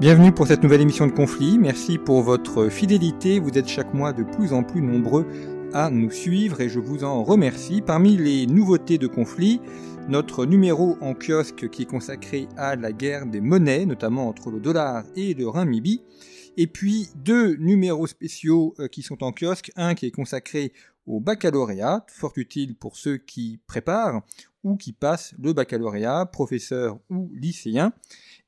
Bienvenue pour cette nouvelle émission de conflit. Merci pour votre fidélité. Vous êtes chaque mois de plus en plus nombreux à nous suivre et je vous en remercie. Parmi les nouveautés de conflit, notre numéro en kiosque qui est consacré à la guerre des monnaies, notamment entre le dollar et le renminbi. Et puis deux numéros spéciaux euh, qui sont en kiosque. Un qui est consacré au baccalauréat, fort utile pour ceux qui préparent ou qui passent le baccalauréat, professeurs ou lycéens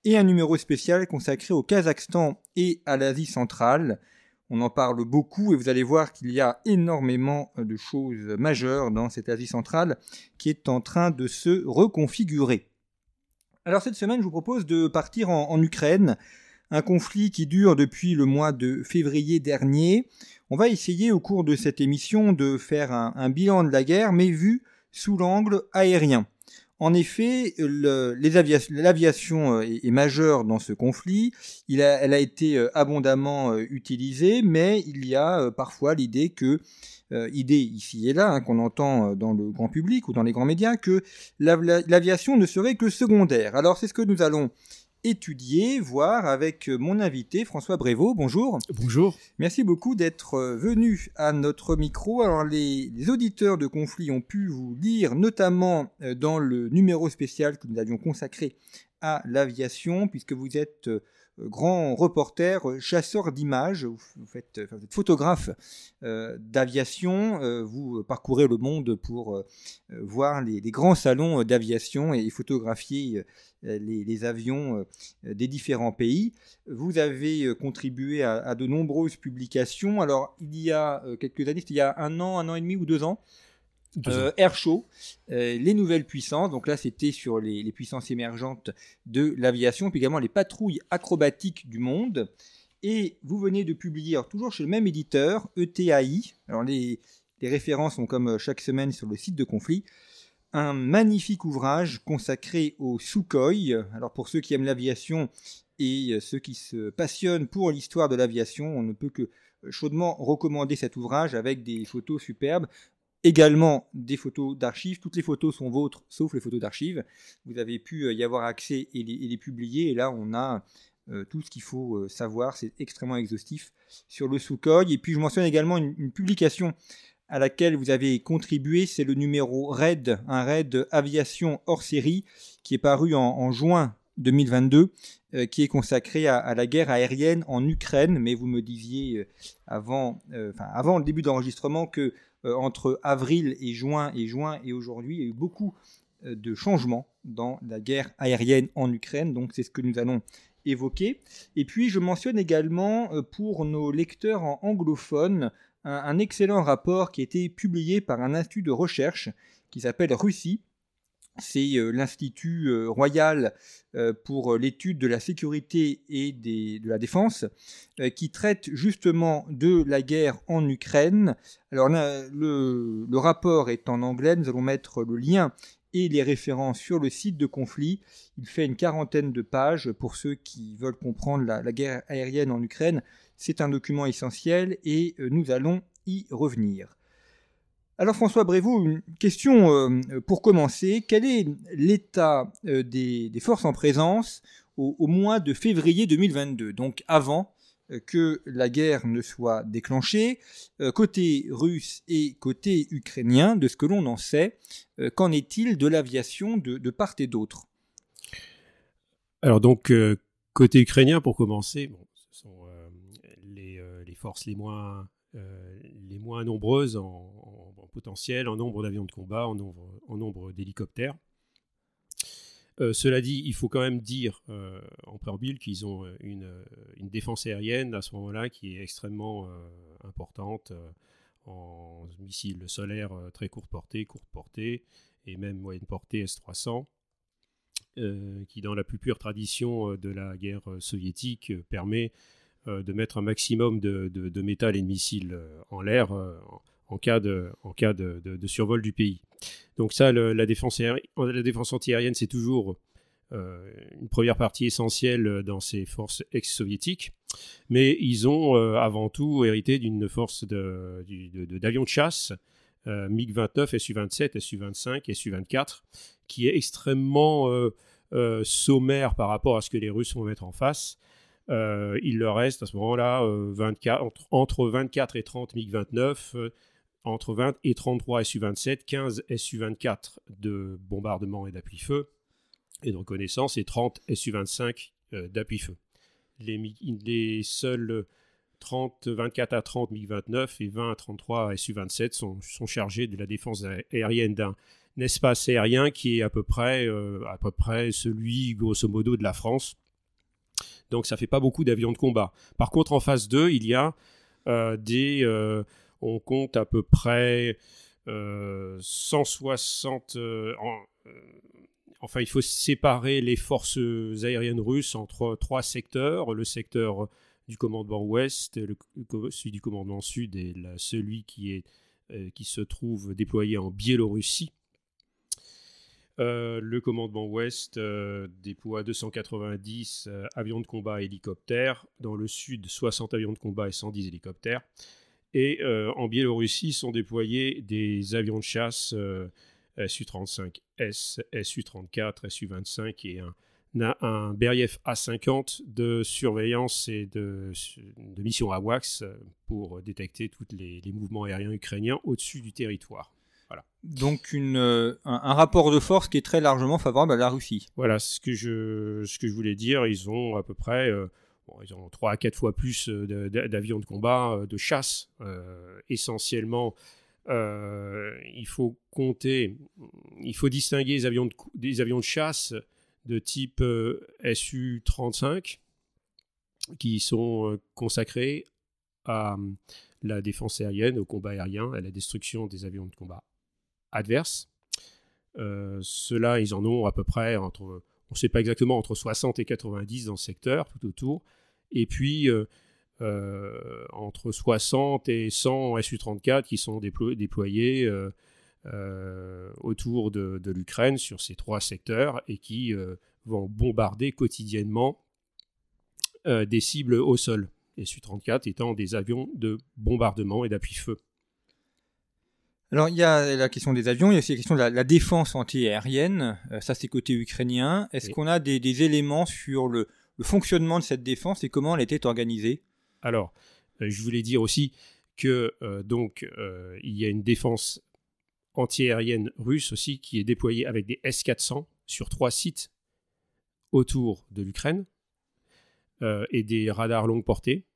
et un numéro spécial consacré au Kazakhstan et à l'Asie centrale. On en parle beaucoup et vous allez voir qu'il y a énormément de choses majeures dans cette Asie centrale qui est en train de se reconfigurer. Alors cette semaine, je vous propose de partir en, Ukraine, un conflit qui dure depuis le mois de février dernier. On va essayer au cours de cette émission de faire un bilan de la guerre, mais vu sous l'angle aérien. En effet, l'aviation euh, est, majeure dans ce conflit. elle a été euh, abondamment euh, utilisée, mais il y a parfois l'idée que, idée ici et là, hein, qu'on entend dans le grand public ou dans les grands médias, que l'aviation ne serait que secondaire. Alors c'est ce que nous allons étudier, voir avec mon invité François Brévaux. Bonjour. Bonjour. Merci beaucoup d'être euh, venu à notre micro. Alors les, auditeurs de conflit ont pu vous lire notamment euh, dans le numéro spécial que nous avions consacré à l'aviation, puisque vous êtes euh, grand reporter, chasseur d'images, vous, faites, êtes photographe d'aviation, vous parcourez le monde pour voir les, les grands salons d'aviation et photographier euh, les, avions euh, des différents pays. Vous avez euh, contribué à, de nombreuses publications. Alors, il y a quelques années, il y a un an, un an et demi ou deux ans, Air Show, les nouvelles puissances. Donc là, c'était sur les, puissances émergentes de l'aviation, puis également les patrouilles acrobatiques du monde. Et vous venez de publier, toujours chez le même éditeur, ETAI. Alors les, les références sont comme chaque semaine sur le site de conflit un magnifique ouvrage consacré au Sukhoi. Alors pour ceux qui aiment l'aviation et euh, ceux qui se passionnent pour l'histoire de l'aviation, on ne peut que euh, chaudement recommander cet ouvrage avec des photos superbes. Également des photos d'archives. Toutes les photos sont vôtres, sauf les photos d'archives. Vous avez pu euh, y avoir accès et les, publier. Et là, on a tout ce qu'il faut savoir. C'est extrêmement exhaustif sur le Sukhoi. Et puis, je mentionne également une publication à laquelle vous avez contribué, c'est le numéro RAID, un RAID aviation hors série, qui est paru en, juin 2022, euh, qui est consacré à, la guerre aérienne en Ukraine. Mais vous me disiez euh, avant, euh, avant le début d'enregistrement que entre avril et juin et juin et aujourd'hui, il y a eu beaucoup de changements dans la guerre aérienne en Ukraine. Donc c'est ce que nous allons évoquer. Et puis je mentionne également pour nos lecteurs en anglophone un, excellent rapport qui a été publié par un institut de recherche qui s'appelle Russie. C'est euh, l'Institut euh, royal euh, pour l'étude de la sécurité et de la défense, qui traite justement de la guerre en Ukraine. Alors le, le, rapport est en anglais, nous allons mettre le lien et les références sur le site de conflit. Il fait une quarantaine de pages pour ceux qui veulent comprendre la guerre aérienne en Ukraine. C'est un document essentiel et euh, nous allons y revenir. Alors François Brévaux, une question euh, pour commencer. Quel est l'état euh, des, forces en présence au, mois de février 2022, donc avant que la guerre ne soit déclenchée, côté russe et côté ukrainien, de ce que l'on en sait, qu'en est-il de l'aviation de, part et d'autre? Alors donc, côté ukrainien, pour commencer, forces les moins, euh, les moins nombreuses en, potentiel, en nombre d'avions de combat, en nombre, d'hélicoptères. Euh, cela dit, il faut quand même dire euh, en préambule qu'ils ont une, une, défense aérienne à ce moment-là qui est extrêmement importante en missiles solaires très courte portée, courte portée et même moyenne portée S-300, qui dans la plus pure tradition de la guerre soviétique permet euh, de mettre un maximum de, métal et de missiles euh, en l'air euh, en cas, de, en cas de, survol du pays. Donc ça, la, défense la défense antiaérienne, c'est toujours une première partie essentielle dans ces forces ex-soviétiques. Mais ils ont avant tout hérité d'une force d'avions de, chasse, MiG-29, Su-27, Su-25 Su-24, qui est extrêmement sommaire par rapport à ce que les Russes vont mettre en face. Il leur reste à ce moment-là entre, entre, 24 et 30 MiG-29, entre 20 et 33 Su-27, 15 Su-24 de bombardement et d'appui-feu et de reconnaissance et 30 Su-25 d'appui-feu. Les, les, seuls 30, 24 à 30 MiG-29 et 20 à 33 Su-27 sont, sont, chargés de la défense aérienne d'un espace aérien qui est à peu près, euh, à peu près celui, grosso modo, de la France. Donc ça fait pas beaucoup d'avions de combat. Par contre, en phase 2, il y a euh, des... Euh, on compte à peu près 160... enfin, il faut séparer les forces aériennes russes entre trois secteurs. Le secteur du commandement ouest, le, celui du commandement sud et celui qui se trouve déployé en Biélorussie. Euh, le commandement ouest euh, déploie 290 euh, avions de combat et hélicoptères. Dans le sud, 60 avions de combat et 110 hélicoptères. Et en Biélorussie sont déployés des avions de chasse Su-35S, Su-34, Su-25 et un, un Beriev A-50 de surveillance et de, de mission AWACS pour détecter tous les mouvements aériens ukrainiens au-dessus du territoire. Donc une, euh, un, rapport de force qui est très largement favorable à la Russie. Voilà, ce que je, ce que je voulais dire. Ils ont à peu près euh, ils ont 3 à 4 fois plus euh, d'avions de, combat, de chasse. essentiellement, il faut compter, il faut distinguer les avions de, des avions de chasse de type Su-35 qui sont consacrés à la défense aérienne, au combat aérien, à la destruction des avions de combat adverses. Euh, Ceux-là, ils en ont à peu près entre, on ne sait pas exactement, entre 60 et 90 dans le secteur, tout autour. Et puis, euh, euh, entre 60 et 100 Su-34 qui sont déployés autour de, l'Ukraine sur ces trois secteurs et qui vont bombarder quotidiennement des cibles au sol. Les Su-34 étant des avions de bombardement et d'appui-feu. Alors, il y a la question des avions, il y a aussi la question de la, défense antiaérienne. Euh, ça, c'est côté ukrainien. Est-ce qu'on a des, éléments sur le, fonctionnement de cette défense et comment elle était organisée? Alors, euh, je voulais dire aussi que euh, donc il y a une défense antiaérienne russe aussi qui est déployée avec des S-400 sur trois sites autour de l'Ukraine et des radars longue portée.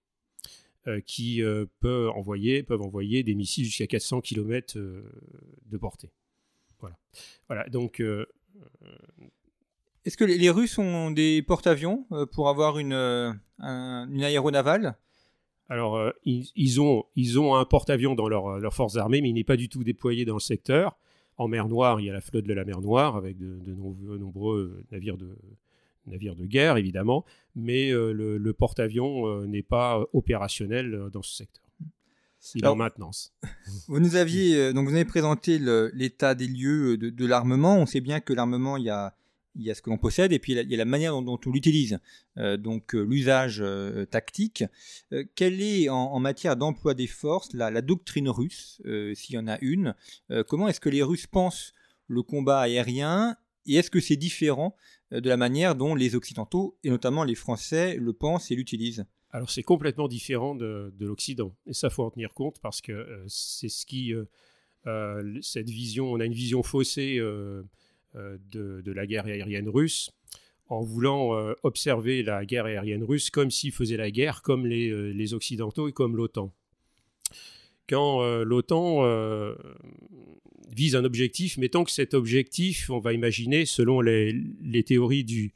Euh, qui euh, peuvent, envoyer, peuvent envoyer des missiles jusqu'à 400 km euh, de portée. Voilà. voilà donc. Est-ce que les, Russes ont des porte-avions pour avoir une, une aéronavale? Alors, ils, ont, ils ont un porte-avions dans leurs leur forces armées, mais il n'est pas du tout déployé dans le secteur. En mer Noire, il y a la flotte de la mer Noire avec de, de nombreux navires de, navire de guerre évidemment, mais euh, le, porte-avions euh, n'est pas opérationnel euh, dans ce secteur. Il est en maintenance. Vous nous aviez donc vous avez présenté l'état des lieux de, l'armement. On sait bien que l'armement il y a il y a ce que l'on possède et puis il y a la manière dont, on l'utilise, donc l'usage tactique. quelle est en, matière d'emploi des forces la, la doctrine russe, s'il y en a une? Comment est-ce que les Russes pensent le combat aérien? Et est-ce que c'est différent de la manière dont les Occidentaux, et notamment les Français, le pensent et l'utilisent Alors c'est complètement différent de, l'Occident. Et ça, faut en tenir compte parce que euh, c'est ce qui... Euh, cette vision, on a une vision faussée de, la guerre aérienne russe en voulant observer la guerre aérienne russe comme s'ils faisaient la guerre comme les Occidentaux et comme l'OTAN quand euh, l'OTAN euh, vise un objectif, mettons que cet objectif, on va imaginer, selon les, théories du,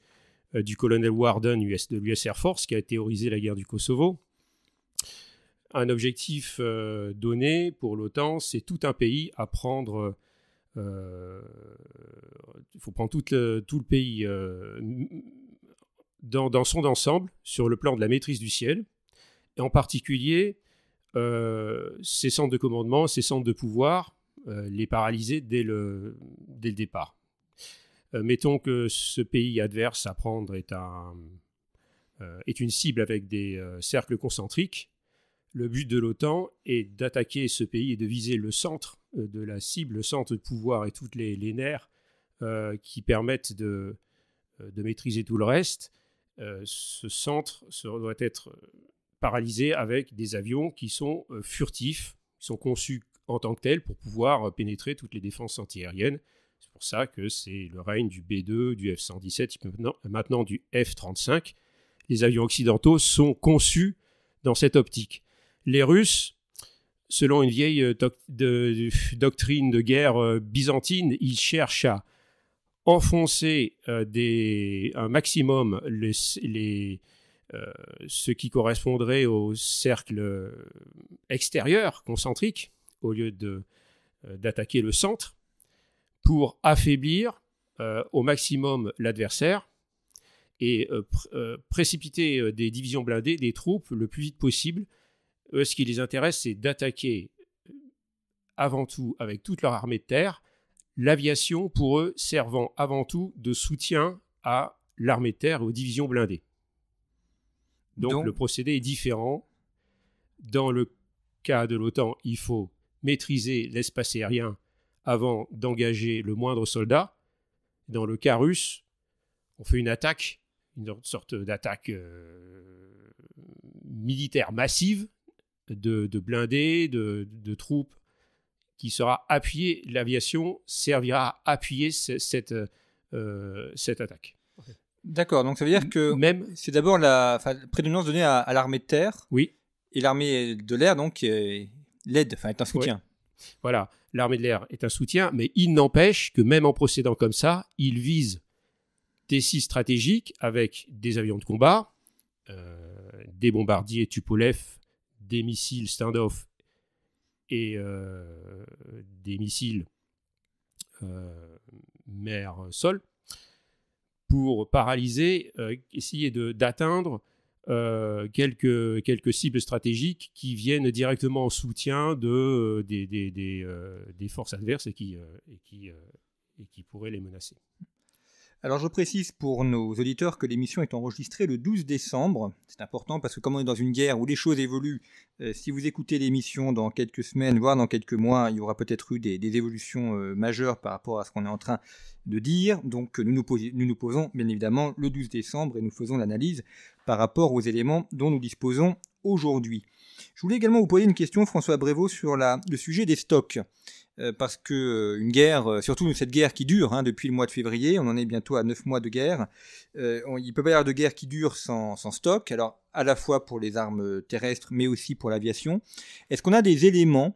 euh, du colonel Warden de l'US Air Force, qui a théorisé la guerre du Kosovo, un objectif donné pour l'OTAN, c'est tout un pays à prendre. Il faut prendre tout le, tout le pays dans, dans, son ensemble, sur le plan de la maîtrise du ciel, et en particulier ces centres de commandement, ces centres de pouvoir, euh, les paralyser dès le, dès le départ. Euh, mettons que ce pays adverse à prendre est, un, est une cible avec des cercles concentriques. Le but de l'OTAN est d'attaquer ce pays et de viser le centre de la cible, le centre de pouvoir et toutes les, les nerfs qui permettent de, de maîtriser tout le reste ce centre doit être paralysé avec des avions qui sont furtifs, qui sont conçus en tant que tels pour pouvoir pénétrer toutes les défenses antiaériennes. C'est pour ça que c'est le règne du B2, du F-117, maintenant, du F-35. Les avions occidentaux sont conçus dans cette optique. Les Russes, selon une vieille euh, doctrine de guerre euh, byzantine, ils cherchent à enfoncer euh, un maximum ce qui correspondrait au cercle extérieur, concentrique, au lieu d'attaquer le centre, pour affaiblir au maximum l'adversaire et précipiter des divisions blindées, des troupes, le plus vite possible eux, ce qui les intéresse, c'est d'attaquer euh, avant tout avec toute leur armée de terre, l'aviation pour eux servant avant tout de soutien à l'armée de terre et aux divisions blindées. Donc, le procédé est différent. Dans le cas de l'OTAN, il faut maîtriser l'espace aérien avant d'engager le moindre soldat. Dans le cas russe, on fait une attaque, une sorte d'attaque euh, militaire massive de, blindés, de, troupes qui sera appuyée, l'aviation servira à appuyer cette, euh, cette attaque. D'accord, donc ça veut dire que même c'est d'abord la prédominance donnée à, l'armée de terre. Oui. Et l'armée de l'air, donc, l'aide, enfin, est un soutien. Voilà, l'armée de l'air est un soutien, mais il n'empêche que même en procédant comme ça, il vise des sites stratégiques avec des avions de combat, euh, des bombardiers Tupolev des missiles standoff et euh, des missiles euh, mer-sol pour paralyser, euh, essayer d'atteindre quelques, quelques cibles stratégiques qui viennent directement en soutien de, des, forces adverses et qui pourraient les menacer. Alors je précise pour nos auditeurs que l'émission est enregistrée le 12 décembre. C'est important parce que comme on est dans une guerre où les choses évoluent, euh, si vous écoutez l'émission dans quelques semaines, voire dans quelques mois, il y aura peut-être eu des, évolutions euh, majeures par rapport à ce qu'on est en train de dire. Donc nous nous, posons bien évidemment le 12 décembre et nous faisons l'analyse par rapport aux éléments dont nous disposons aujourd'hui. Je voulais également vous poser une question, François Brévaux, sur le sujet des stocks. Euh, parce que euh, une guerre, euh, surtout cette guerre qui dure hein, depuis le mois de février, on en est bientôt à 9 mois de guerre, il ne peut pas y avoir de guerre qui dure sans, stock, alors à la fois pour les armes terrestres mais aussi pour l'aviation. Est-ce qu'on a des éléments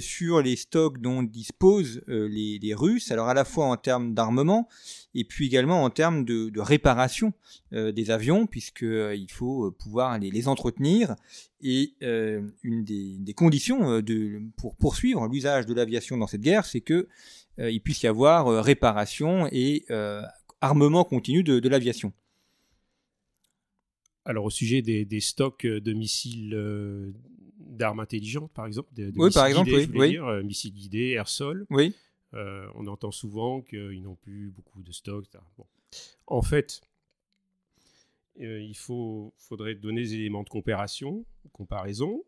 sur les stocks dont disposent les, les, Russes, alors à la fois en termes d'armement et puis également en termes de, réparation euh, des avions, puisqu'il euh, faut euh, pouvoir les, entretenir. Et une des, conditions pour poursuivre l'usage de l'aviation dans cette guerre, c'est qu'il puisse y avoir réparation et armement continu de, l'aviation. Alors au sujet des, stocks de missiles d'armes intelligentes, par exemple, de, oui, par exemple, oui, missiles guidés, air-sol. Oui. Euh, on entend souvent qu'ils n'ont plus beaucoup de stocks. En fait, euh, il faut, faudrait donner des éléments de comparaison. comparaison.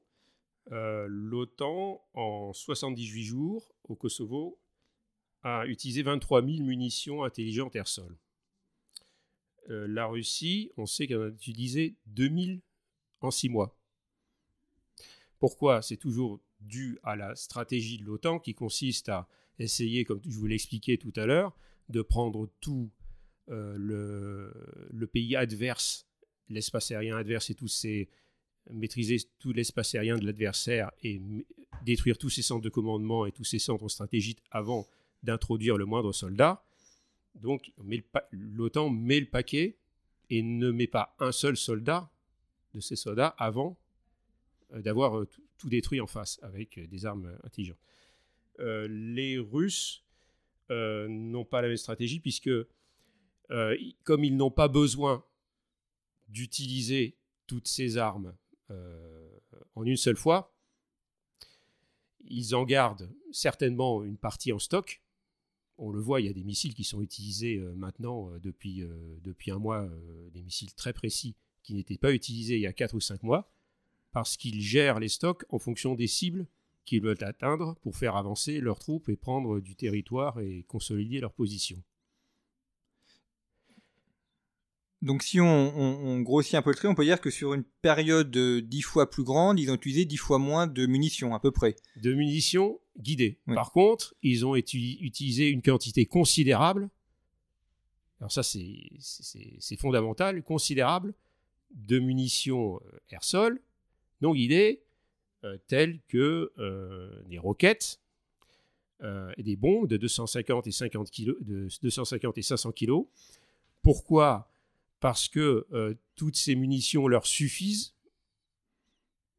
Euh, L'OTAN, en 78 jours, au Kosovo, a utilisé 23 000 munitions intelligentes air-sol. La Russie, on sait qu'elle a utilisé 2000 en 6 mois. Pourquoi? C'est toujours dû à la stratégie de l'OTAN qui consiste à essayer, comme je vous l'ai expliqué tout à l'heure, de prendre tout euh, le, pays adverse, l'espace aérien adverse et tous ces maîtriser tout l'espace aérien de l'adversaire et détruire tous ses centres de commandement et tous ses centres stratégiques avant d'introduire le moindre soldat. Donc l'OTAN met le paquet et ne met pas un seul soldat de ces soldats avant euh, d'avoir euh, tout détruit en face avec des armes intelligentes. Euh, les Russes euh, n'ont pas la même stratégie puisque euh, comme ils n'ont pas besoin d'utiliser toutes ces armes en une seule fois, ils en gardent certainement une partie en stock. On le voit, il y a des missiles qui sont utilisés maintenant depuis, depuis un mois, des missiles très précis qui n'étaient pas utilisés il y a 4 ou 5 mois, parce qu'ils gèrent les stocks en fonction des cibles qu'ils veulent atteindre pour faire avancer leurs troupes et prendre du territoire et consolider leur position. Donc si on, grossit un peu le trait, on peut dire que sur une période dix fois plus grande, ils ont utilisé dix fois moins de munitions à peu près. De munitions guidées. Par contre, ils ont utilisé une quantité considérable, alors ça c'est fondamental, considérable, de munitions euh, air-sol non guidées, euh, telles que euh, des roquettes et des bombes de 250 et, 50 kg, de 250 et 500 kg. Pourquoi parce que euh, toutes ces munitions leur suffisent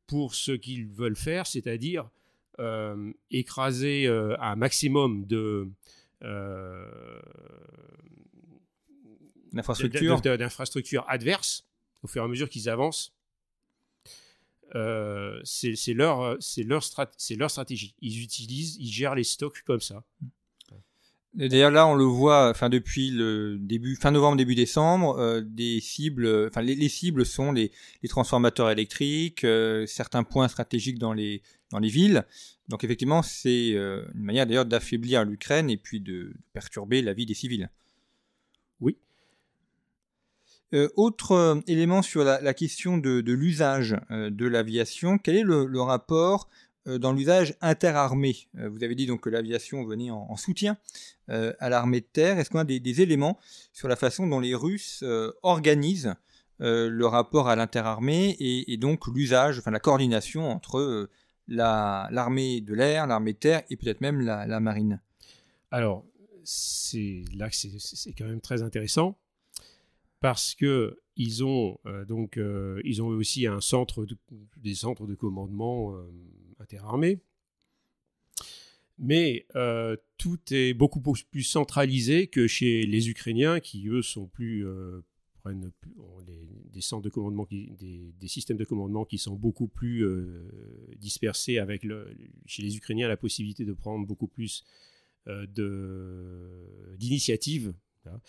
pour ce qu'ils veulent faire, c'est-à-dire euh, écraser euh, un maximum de d'infrastructures adverses au fur et à mesure qu'ils avancent. c'est leur, leur, leur stratégie. Ils utilisent, ils gèrent les stocks comme ça. D'ailleurs là, on le voit, enfin depuis le début, fin novembre, début décembre, euh, des cibles, enfin les, cibles sont les, transformateurs électriques, euh, certains points stratégiques dans les dans les villes. Donc effectivement, c'est euh, une manière d'ailleurs d'affaiblir l'Ukraine et puis de, perturber la vie des civils. Oui. autre élément sur la, question de, l'usage de l'aviation, quel est le rapport dans l'usage interarmé. Euh, vous avez dit donc que l'aviation venait en, soutien euh, à l'armée de terre. Est-ce qu'on a des, éléments sur la façon dont les Russes organisent le rapport à l'interarmée et, donc l'usage, enfin la coordination entre l'armée de l'air, l'armée de terre et peut-être même la, marine? Alors, c'est là que c'est quand même très intéressant parce que ils ont donc ils ont aussi un centre des centres de commandement interarmées. Mais euh, tout est beaucoup plus centralisé que chez les Ukrainiens, qui eux sont plus euh, prennent des centres de commandement, des, systèmes de commandement qui sont beaucoup plus euh, dispersés. Avec le, chez les Ukrainiens, la possibilité de prendre beaucoup plus d'initiatives hein,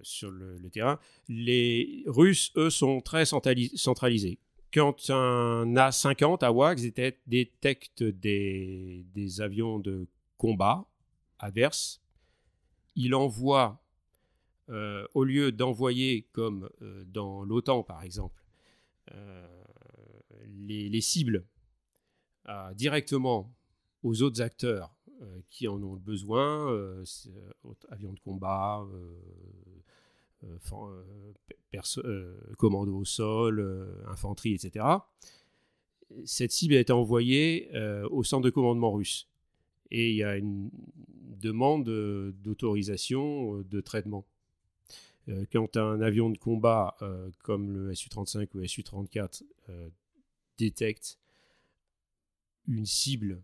sur le, terrain. Les Russes, eux, sont très centralisés quand un A-50 AWACS détecte des, avions de combat adverses, il envoie, euh, au lieu d'envoyer comme euh, dans l'OTAN par exemple, euh, les, cibles directement aux autres acteurs qui en ont besoin, avions de combat, commando au sol, infanterie, etc. Cette cible a été envoyée au centre de commandement russe. Et il y a une demande d'autorisation de traitement. quand un avion de combat comme le Su-35 ou le Su-34 détecte une cible,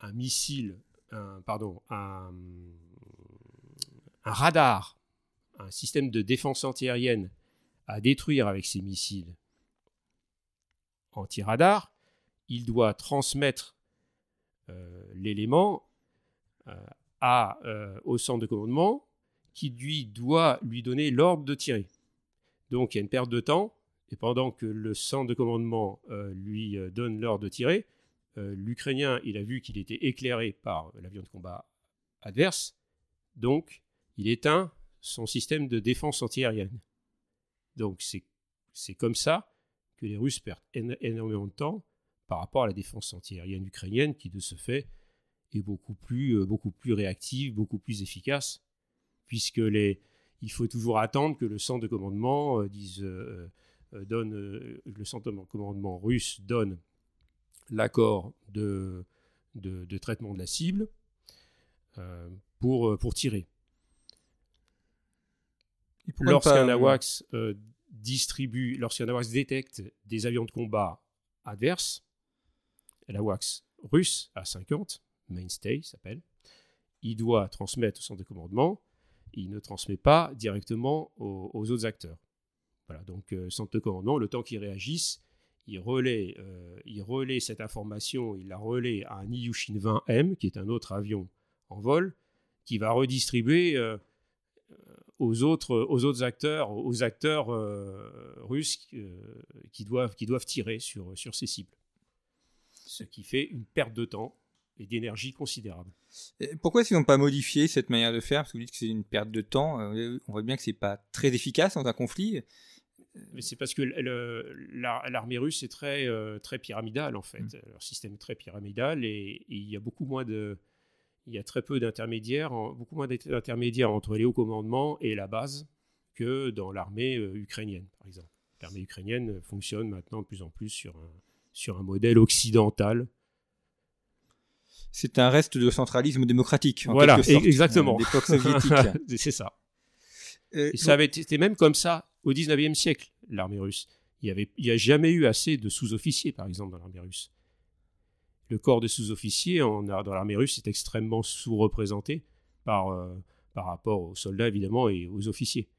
un missile, pardon, un radar un système de défense antiaérienne à détruire avec ses missiles anti-radar, il doit transmettre euh, l'élément euh, euh, au centre de commandement qui lui doit lui donner l'ordre de tirer. Donc il y a une perte de temps, et pendant que le centre de commandement lui donne l'ordre de tirer, l'Ukrainien, il a vu qu'il était éclairé par l'avion de combat adverse, donc il éteint son système de défense antiaérienne. Donc c'est comme ça que les Russes perdent énormément de temps par rapport à la défense antiaérienne ukrainienne qui de ce fait est beaucoup plus, euh, réactive, beaucoup plus efficace, puisque les, il faut toujours attendre que le centre de commandement euh, dise, euh, donne, le centre de commandement russe donne l'accord de, traitement de la cible pour tirer. Lorsqu'un AWACS euh, distribue, lorsqu'un AWACS détecte des avions de combat adverses, l'AWACS russe à 50, Mainstay s'appelle, il doit transmettre au centre de commandement, il ne transmet pas directement aux, autres acteurs. Voilà, donc euh, centre de commandement, le temps qu'il réagisse, il relaie, euh, il relaie cette information, il la relaie à un Ilyushin 20M, qui est un autre avion en vol, qui va redistribuer aux autres, aux autres acteurs, aux acteurs euh, russes euh, qui, doivent, qui doivent tirer sur, sur ces cibles. Ce qui fait une perte de temps et d'énergie considérable. pourquoi ils n'ont pas modifié cette manière de faire? Parce que vous dites que c'est une perte de temps. Euh, on voit bien que c'est pas très efficace dans un conflit. Mais c'est parce que l'armée russe est très, très pyramidale en fait. Mm. Leur système est très pyramidal et, il y a beaucoup moins de, il y a très peu d'intermédiaires, beaucoup moins d'intermédiaires entre les hauts commandements et la base que dans l'armée euh, ukrainienne, par exemple. L'armée ukrainienne fonctionne maintenant de plus en plus sur un, sur un modèle occidental. C'est un reste de centralisme démocratique. En voilà, sorte, exactement. Euh, C'est ça. Euh, ça avait été même comme ça au 19e siècle, l'armée russe. Il n'y a jamais eu assez de sous-officiers, par exemple, dans l'armée russe. Le corps de sous-officiers dans l'armée russe est extrêmement sous-représenté par, euh, par rapport aux soldats, évidemment, et aux officiers.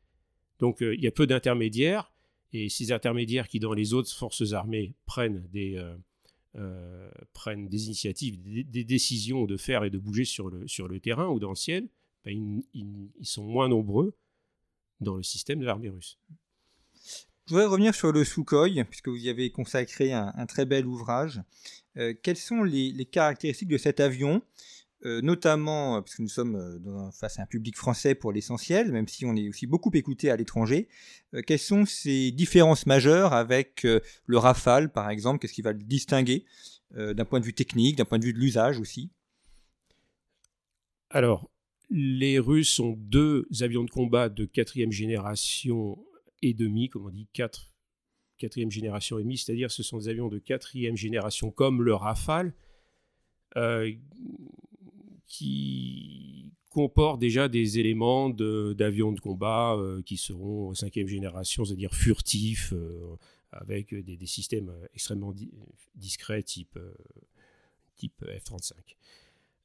Donc, il y a peu d'intermédiaires. Et ces intermédiaires qui, dans les autres forces armées, prennent des, euh, euh, des initiatives, des, décisions de faire et de bouger sur le, sur le terrain ou dans le ciel, ben, ils, sont moins nombreux dans le système de l'armée russe. Je voudrais revenir sur le Sukhoi, puisque vous y avez consacré un, très bel ouvrage. Euh, quelles sont les, caractéristiques de cet avion? Euh, notamment euh, parce que nous sommes face à un public français pour l'essentiel, même si on est aussi beaucoup écouté à l'étranger. quelles sont ces différences majeures avec le Rafale, par exemple? Qu'est-ce qui va le distinguer d'un point de vue technique, d'un point de vue de l'usage aussi? Alors, les Russes ont deux avions de combat de quatrième génération et demi, comme on dit, quatre, quatrième génération et demi, c'est-à-dire ce sont des avions de quatrième génération comme le Rafale, qui comporte déjà des éléments d'avions de, combat euh, qui seront cinquième génération, c'est-à-dire furtifs, euh, avec des, systèmes extrêmement discrets type, euh, type F-35.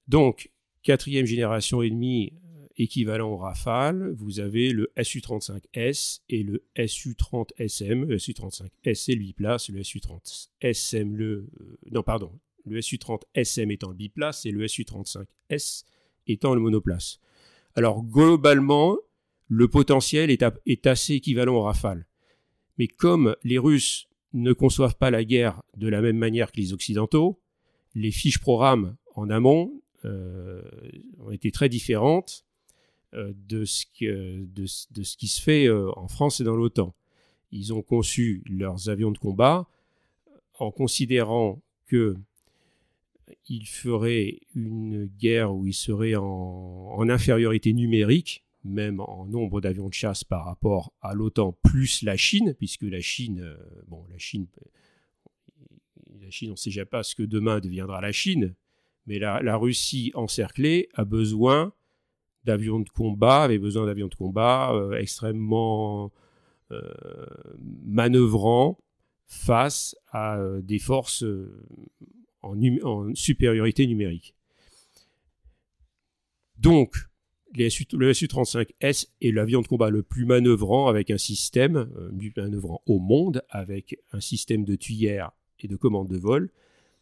Donc, quatrième génération et demie équivalent au Rafale, vous avez le Su-35S et le Su-30SM. Le Su-35S, c'est le biplace, le Su-30SM, le... non, pardon, le SU-30SM étant le biplace et le SU-35S étant le monoplace. Alors globalement, le potentiel est, assez équivalent au Rafale. Mais comme les Russes ne conçoivent pas la guerre de la même manière que les Occidentaux, les fiches programmes en amont euh, ont été très différentes euh, de, ce de, ce qui se fait euh, en France et dans l'OTAN. Ils ont conçu leurs avions de combat en considérant que il ferait une guerre où il serait en, infériorité numérique, même en nombre d'avions de chasse par rapport à l'OTAN plus la Chine, puisque la Chine, euh, bon, la Chine, la Chine, on ne sait jamais pas ce que demain deviendra la Chine, mais la, Russie encerclée a besoin d'avions de combat, avait besoin d'avions de combat euh, extrêmement euh, face à des forces en, supériorité numérique. Donc, le Su-35S est l'avion de combat le plus manœuvrant avec un système, euh, manœuvrant au monde, avec un système de tuyère et de commande de vol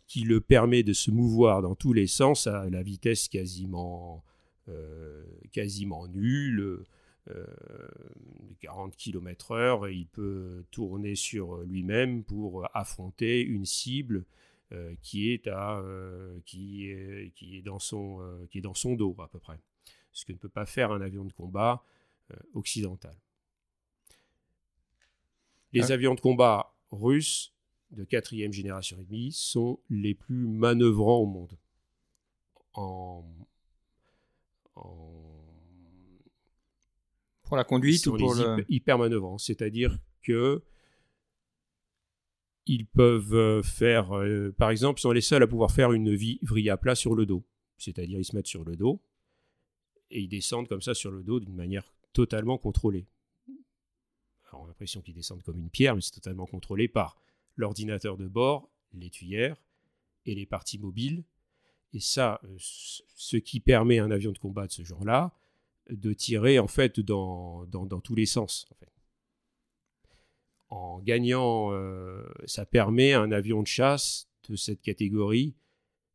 qui le permet de se mouvoir dans tous les sens à la vitesse quasiment, euh, quasiment nulle, 40 km/h. Il peut tourner sur lui-même pour affronter une cible euh, qui, est à, euh, qui, est, qui, est dans son, euh, qui est dans son dos à peu près. Ce que ne peut pas faire un avion de combat occidental. Les ah. avions de combat russes de quatrième génération et demie sont les plus manœuvrants au monde. En, pour la conduite ou pour le... hyper manœuvrants, c'est-à-dire que ils peuvent euh, faire, euh, par exemple, ils sont les seuls à pouvoir faire une vie vrille à plat sur le dos. C'est-à-dire, ils se mettent sur le dos et ils descendent comme ça sur le dos d'une manière totalement contrôlée. Alors, on a l'impression qu'ils descendent comme une pierre, mais c'est totalement contrôlé par l'ordinateur de bord, les tuyères et les parties mobiles. Et ça, euh, ce qui permet à un avion de combat de ce genre-là de tirer en fait dans, dans, tous les sens. En gagnant, euh, ça permet à un avion de chasse de cette catégorie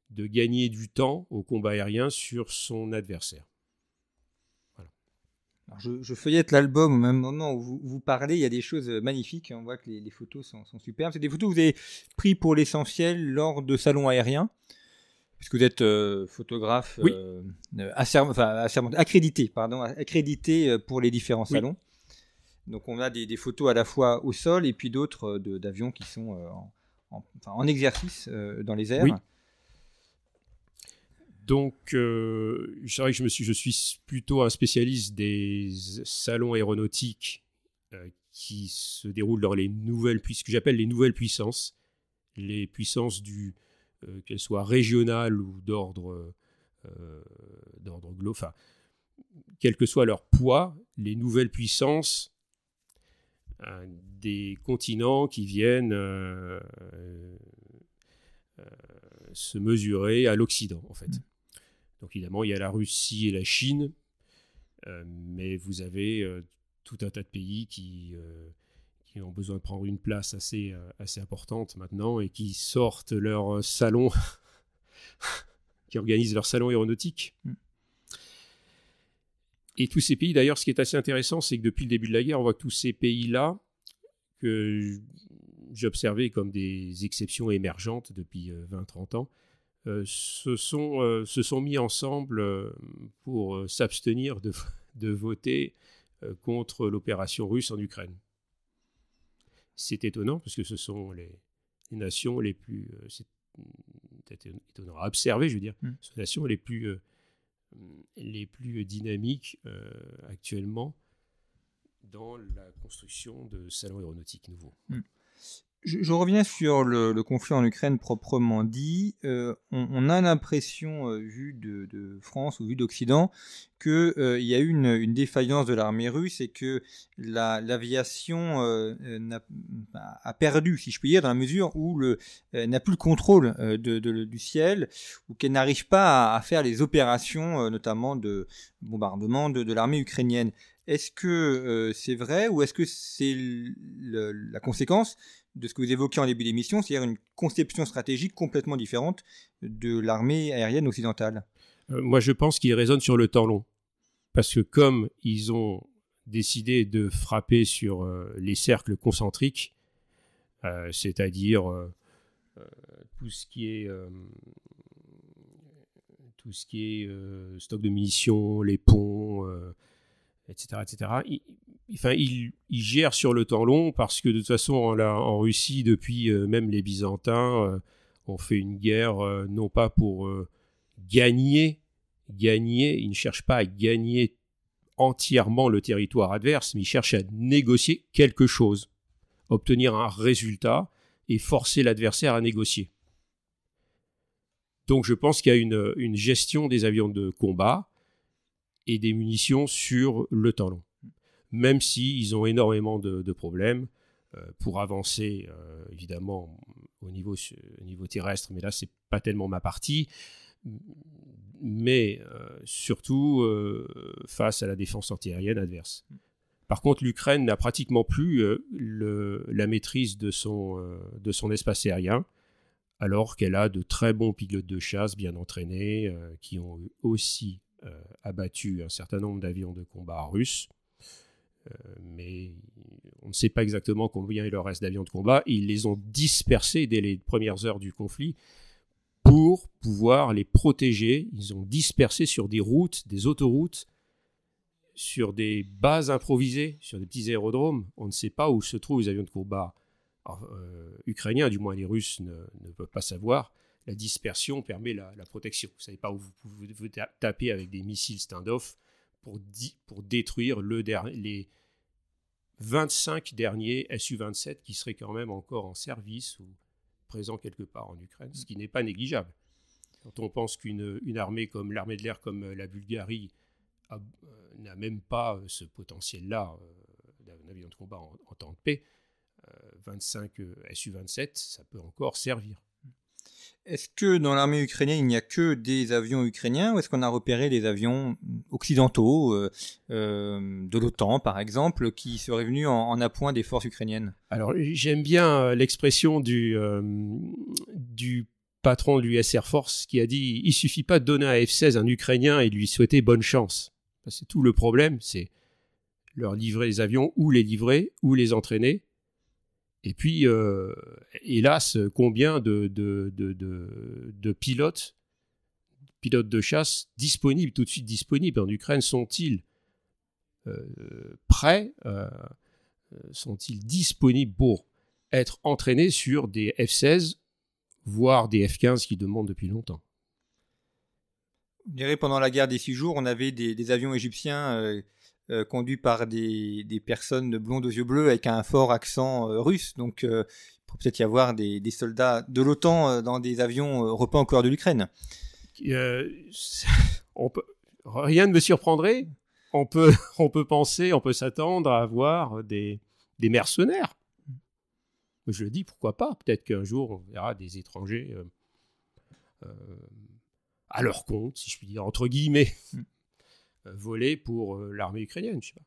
de gagner du temps au combat aérien sur son adversaire. je, feuillette l'album au même moment où vous, parlez, il y a des choses magnifiques, on voit que les, photos sont, superbes. C'est des photos que vous avez prises pour l'essentiel lors de salons aériens. Puisque vous êtes photographe accrédité, pardon, accrédité pour les différents salons. Donc on a des, photos à la fois au sol et puis d'autres d'avions qui sont en, exercice dans les airs. Donc, euh, c'est vrai que je, me suis, je suis plutôt un spécialiste des salons aéronautiques euh, qui se déroulent dans les nouvelles ce que j'appelle les nouvelles puissances, les puissances du euh, qu'elles soient régionales ou d'ordre d'ordre global, enfin, quel que soit leur poids, les nouvelles puissances des continents qui viennent se mesurer à l'Occident, en fait. Mm. Donc évidemment, il y a la Russie et la Chine, euh, mais vous avez euh, tout un tas de pays qui, euh, qui, ont besoin de prendre une place assez, assez importante maintenant et qui sortent leur salon, qui organisent leur salon aéronautique. Mm. Et tous ces pays, d'ailleurs, ce qui est assez intéressant, c'est que depuis le début de la guerre, on voit que tous ces pays-là, que j'observais comme des exceptions émergentes depuis 20-30 ans, euh, se, sont, euh, se sont mis ensemble euh, pour s'abstenir de, de, voter contre l'opération russe en Ukraine. C'est étonnant parce que ce sont les, nations les plus, c'est étonnant à observer, je veux dire, mm. ce sont les nations les plus, les plus dynamiques actuellement dans la construction de salons aéronautiques nouveaux. Mm. Je, reviens sur le, conflit en Ukraine proprement dit. Euh, on, a l'impression, euh, vu de, France ou vu d'Occident, qu'il euh, y a eu une, défaillance de l'armée russe et que l'aviation a, perdu, si je puis dire, dans la mesure où elle n'a plus le contrôle du ciel ou qu'elle n'arrive pas à, faire les opérations, notamment de bombardement de, l'armée ukrainienne. Est-ce que c'est vrai ou est-ce que c'est la conséquence de ce que vous évoquiez en début d'émission, c'est-à-dire une conception stratégique complètement différente de l'armée aérienne occidentale euh, Moi, je pense qu'ils raisonnent sur le temps long. Parce que comme ils ont décidé de frapper sur euh, les cercles concentriques, euh, c'est-à-dire tout ce qui est tout ce qui est stock de munitions, les ponts, etc., etc enfin, il, gère sur le temps long parce que de toute façon, en, Russie, depuis euh, même les Byzantins, euh, on fait une guerre euh, non pas pour gagner, gagner, ils ne cherchent pas à gagner entièrement le territoire adverse, mais ils cherchent à négocier quelque chose, obtenir un résultat et forcer l'adversaire à négocier. Donc je pense qu'il y a une gestion des avions de combat et des munitions sur le temps long même s'ils ont énormément de, problèmes euh, pour avancer, euh, évidemment, au niveau, terrestre, mais là, c'est pas tellement ma partie, mais euh, surtout face à la défense antiaérienne adverse. Par contre, l'Ukraine n'a pratiquement plus la maîtrise de son espace aérien, alors qu'elle a de très bons pilotes de chasse bien entraînés, qui ont aussi abattu un certain nombre d'avions de combat russes. Euh, mais on ne sait pas exactement combien il leur reste d'avions de combat. Ils les ont dispersés dès les premières heures du conflit pour pouvoir les protéger. Ils ont dispersé sur des routes, des autoroutes, sur des bases improvisées, sur des petits aérodromes. On ne sait pas où se trouvent les avions de combat euh, ukrainiens, du moins les Russes ne, peuvent pas savoir. La dispersion permet la, protection. Vous ne savez pas où vous pouvez taper avec des missiles stand-off pour, pour détruire le les 25 derniers Su-27 qui seraient quand même encore en service ou présents quelque part en Ukraine, ce qui n'est pas négligeable. Quand on pense qu'une une armée comme l'armée de l'air comme euh, la Bulgarie euh, n'a même pas euh, ce potentiel-là d'un avion de combat en, en, temps de paix, 25 Su-27, ça peut encore servir. Est-ce que dans l'armée ukrainienne, il n'y a que des avions ukrainiens ou est-ce qu'on a repéré des avions occidentaux, euh, euh, de l'OTAN par exemple, qui seraient venus en, appoint des forces ukrainiennes? Alors j'aime bien euh, l'expression du, patron de l'US Air Force qui a dit il suffit pas de donner à F-16 un Ukrainien et lui souhaiter bonne chance. C'est tout le problème, c'est leur livrer les avions ou les livrer ou les entraîner et puis, euh, hélas, combien de, pilotes pilotes de chasse disponibles, tout de suite disponibles en Ukraine, sont-ils prêts Sont-ils disponibles pour être entraînés sur des F-16, voire des F-15 qui demandent depuis longtemps? Je dirais pendant la guerre des six jours, on avait des, avions égyptiens euh, euh, conduits par des, personnes blondes aux yeux bleus avec un fort accent euh, russe. Donc, il pourrait peut-être y avoir des, soldats de l'OTAN dans des avions repas en couleur de l'Ukraine. rien ne me surprendrait. On peut, on peut penser, on peut s'attendre à avoir des, des mercenaires. Je le dis, pourquoi pas? Peut-être qu'un jour, on verra des étrangers à leur compte, si je puis dire, entre guillemets, euh, voler pour euh, l'armée ukrainienne. Je sais pas.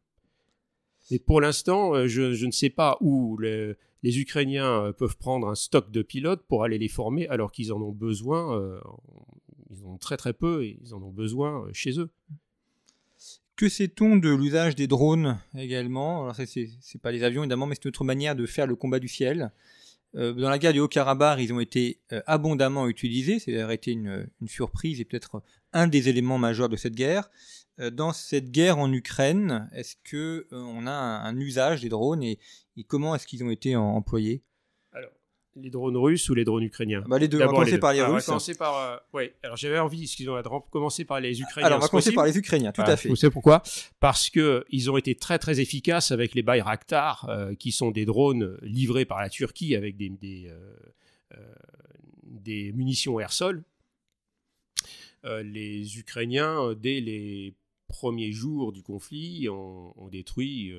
Mais pour l'instant, euh, je, ne sais pas où les, Ukrainiens peuvent prendre un stock de pilotes pour aller les former alors qu'ils en ont besoin. ils en ont très très peu et ils en ont besoin chez eux. Que sait-on de l'usage des drones également? Alors, ce n'est pas les avions évidemment, mais c'est une autre manière de faire le combat du ciel. Dans la guerre du Haut-Karabakh, ils ont été abondamment utilisés. C'est été une, une, surprise et peut-être un des éléments majeurs de cette guerre. Euh, dans cette guerre en Ukraine, est-ce que on a un, usage des drones et, comment est-ce qu'ils ont été employés? Les drones russes ou les drones ukrainiens? Bah Les deux. On va commencer par les Russes. On va commencer par. Euh, oui. Alors j'avais envie, excusez-moi, de commencer par les Ukrainiens. Alors on va commencer par les Ukrainiens, tout à fait. Vous savez pourquoi Parce que ils ont été très très efficaces avec les Bayraktar, euh, qui sont des drones livrés par la Turquie avec des des, euh, des munitions air-sol. les Ukrainiens, dès les premiers jours du conflit, ont, détruit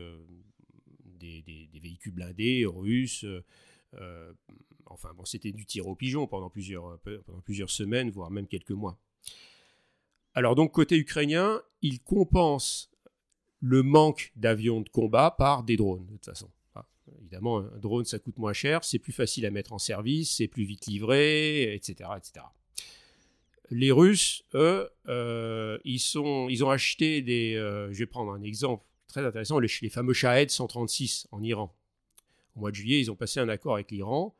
des, des, véhicules blindés russes. Euh, enfin, bon, c'était du tir au pigeon pendant plusieurs, euh, pendant plusieurs semaines, voire même quelques mois. Alors donc côté ukrainien, il compense le manque d'avions de combat par des drones, de toute façon. Ah, évidemment, un drone, ça coûte moins cher, c'est plus facile à mettre en service, c'est plus vite livré, etc. etc. Les Russes, eux, euh, ils, sont, ils ont acheté des... je vais prendre un exemple très intéressant, les, les fameux Shahed 136 en Iran au mois de juillet, ils ont passé un accord avec l'Iran.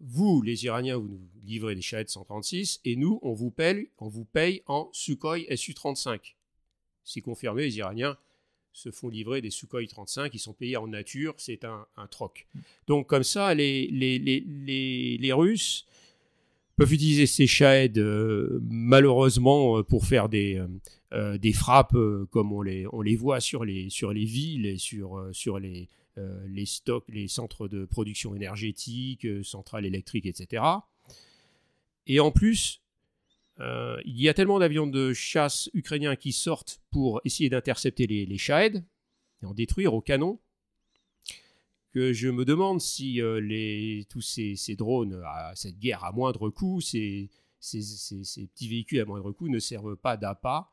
Vous, les Iraniens, vous nous livrez des Shahed 136 et nous, on vous paye, on vous paye en Sukhoi Su-35. C'est confirmé, les Iraniens se font livrer des Sukhoi 35, ils sont payés en nature, c'est un, troc. Donc comme ça, les, les, les, les Russes peuvent utiliser ces Shahed euh, malheureusement euh, pour faire des, euh, des frappes comme on les, on les voit sur les, sur les villes et sur, sur les, les stocks, les centres de production énergétique, centrales électriques, etc. Et en plus, il y a tellement d'avions de chasse ukrainiens qui sortent pour essayer d'intercepter les, les Shahed et en détruire au canon je me demande si les, tous ces, drones, à cette guerre à moindre coût, ces, ces, petits véhicules à moindre coût ne servent pas d'appât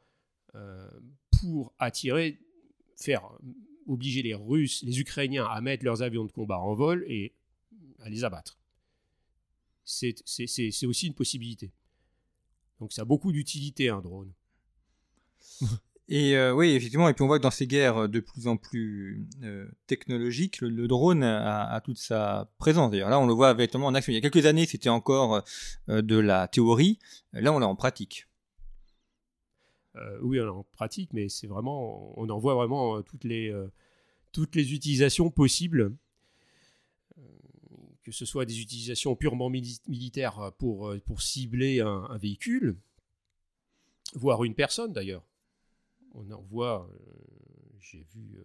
pour attirer, faire obliger les Russes, les Ukrainiens à mettre leurs avions de combat en vol et à les abattre. C'est aussi une possibilité. Donc ça a beaucoup d'utilité un drone. Et euh, oui, effectivement, et puis on voit que dans ces guerres de plus en plus euh, technologiques, le, drone a, toute sa présence. D'ailleurs, là, on le voit véritablement en action. Il y a quelques années, c'était encore euh, de la théorie. Là, on l'a en pratique. Euh, oui, on en pratique, mais c'est vraiment, on en voit vraiment euh, toutes les, euh, toutes les utilisations possibles, que ce soit des utilisations purement militaires pour, pour cibler un, véhicule, voire une personne d'ailleurs. On en voit, j'ai vu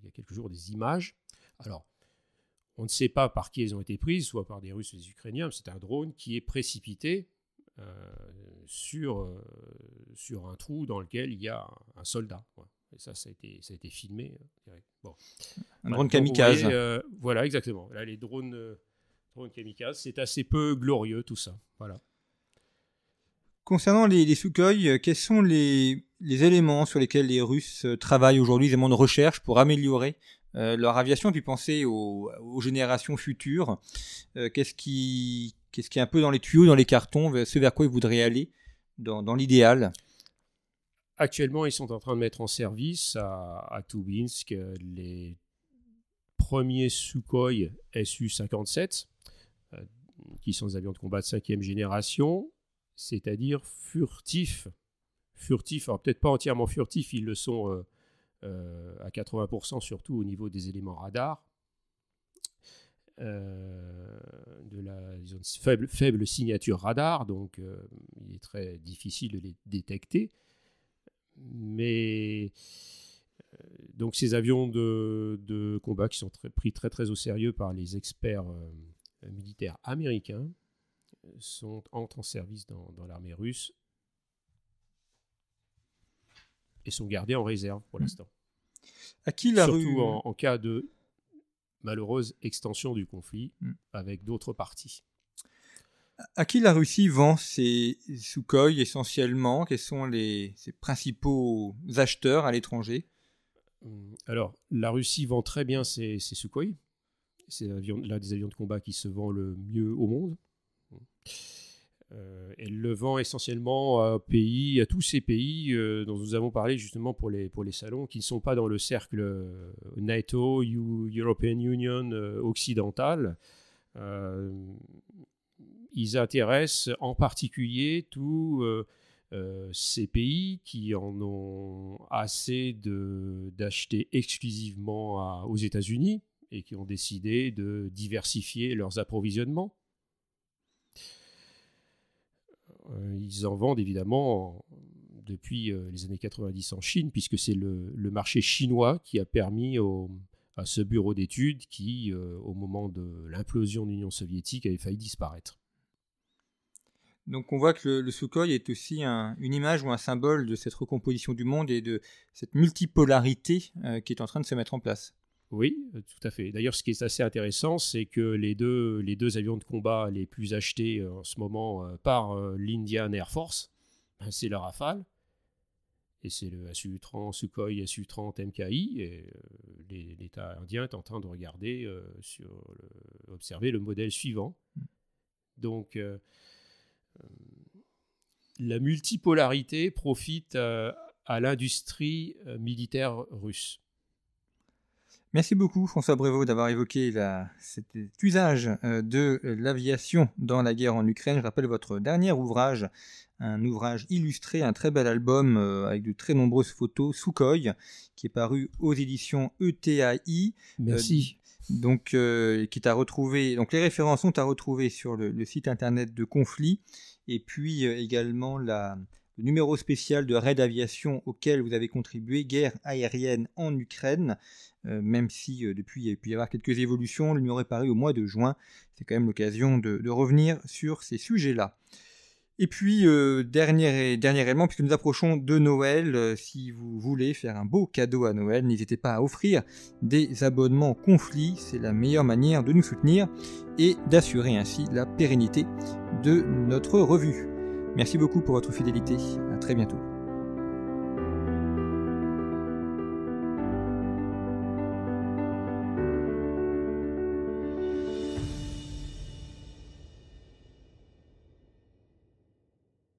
il y a quelques jours des images. Alors, on ne sait pas par qui elles ont été prises, soit par des Russes ou des Ukrainiens. C'est un drone qui est précipité sur, euh, sur un trou dans lequel il y a un, soldat. Et ça, ça a été, ça a été filmé. Euh, bon. Un drone kamikaze. Euh, voilà, exactement. Là, les drones, drones kamikazes, c'est assez peu glorieux tout ça. Voilà. Concernant les, les Sukhoi, quels sont les, éléments sur lesquels les Russes travaillent aujourd'hui, les éléments de recherche pour améliorer leur aviation, puis penser aux, générations futures. Qu'est-ce qui, est un peu dans les tuyaux, dans les cartons, ce vers quoi ils voudraient aller dans, l'idéal? Actuellement, ils sont en train de mettre en service à, à Tubinsk les premiers Sukhoi Su-57, euh, qui sont des avions de combat de cinquième génération. C'est-à-dire furtifs. Furtifs, alors peut-être pas entièrement furtifs, ils le sont à 80% surtout au niveau des éléments radars. de la faible, signature radar, donc il est très difficile de les détecter. Mais donc ces avions de, combat qui sont pris très très au sérieux par les experts euh, militaires américains sont, entrent en service dans, l'armée russe et sont gardés en réserve pour l'instant. À qui la Surtout en, cas de malheureuse extension du conflit mmh. avec d'autres parties. À qui la Russie vend ses Sukhoi essentiellement? Quels sont les, ses principaux acheteurs à l'étranger? Hum, alors, la Russie vend très bien ses, Sukhoi. C'est l'un des avions de combat qui se vend le mieux au monde. Euh, elle le vend essentiellement à, pays, à tous ces pays euh, dont nous avons parlé justement pour les, pour les salons, qui ne sont pas dans le cercle euh, NATO, European Union occidental. ils intéressent en particulier tous euh, ces pays qui en ont assez d'acheter exclusivement aux États-Unis et qui ont décidé de diversifier leurs approvisionnements. Euh, ils en vendent évidemment depuis euh, les années 90 en Chine, puisque c'est le, marché chinois qui a permis à ce bureau d'études qui, au moment de l'implosion de l'Union soviétique, avait failli disparaître. Donc on voit que le, Sukhoi est aussi une image ou un symbole de cette recomposition du monde et de cette multipolarité euh, qui est en train de se mettre en place. Oui, euh, tout à fait. D'ailleurs, ce qui est assez intéressant, c'est que les deux, les deux avions de combat les plus achetés euh, en ce moment par l'Indian Air Force, ben, c'est le Rafale et c'est le Su-30 Sukhoi Su-30 MKI. Et l'État indien est en train de regarder, sur observer le modèle suivant. Mm. Donc, la multipolarité profite euh, à l'industrie euh, militaire russe. Merci beaucoup François Brevo d'avoir évoqué cet usage euh, de l'aviation dans la guerre en Ukraine. Je rappelle votre dernier ouvrage, un ouvrage illustré, un très bel album avec de très nombreuses photos, Sukhoi, qui est paru aux éditions ETAI. Merci. donc, qui t'a retrouvé. Donc, les références sont à retrouver sur le, le site internet de Conflit et puis euh, également la, le numéro spécial de Raid Aviation auquel vous avez contribué, guerre aérienne en Ukraine, euh, même si euh, depuis il y a pu y avoir quelques évolutions, est paru au mois de juin, c'est quand même l'occasion de, revenir sur ces sujets-là. Et puis, dernier, dernier élément, puisque nous approchons de Noël, si vous voulez faire un beau cadeau à Noël, n'hésitez pas à offrir des abonnements conflits, c'est la meilleure manière de nous soutenir et d'assurer ainsi la pérennité de notre revue. Merci beaucoup pour votre fidélité. À très bientôt.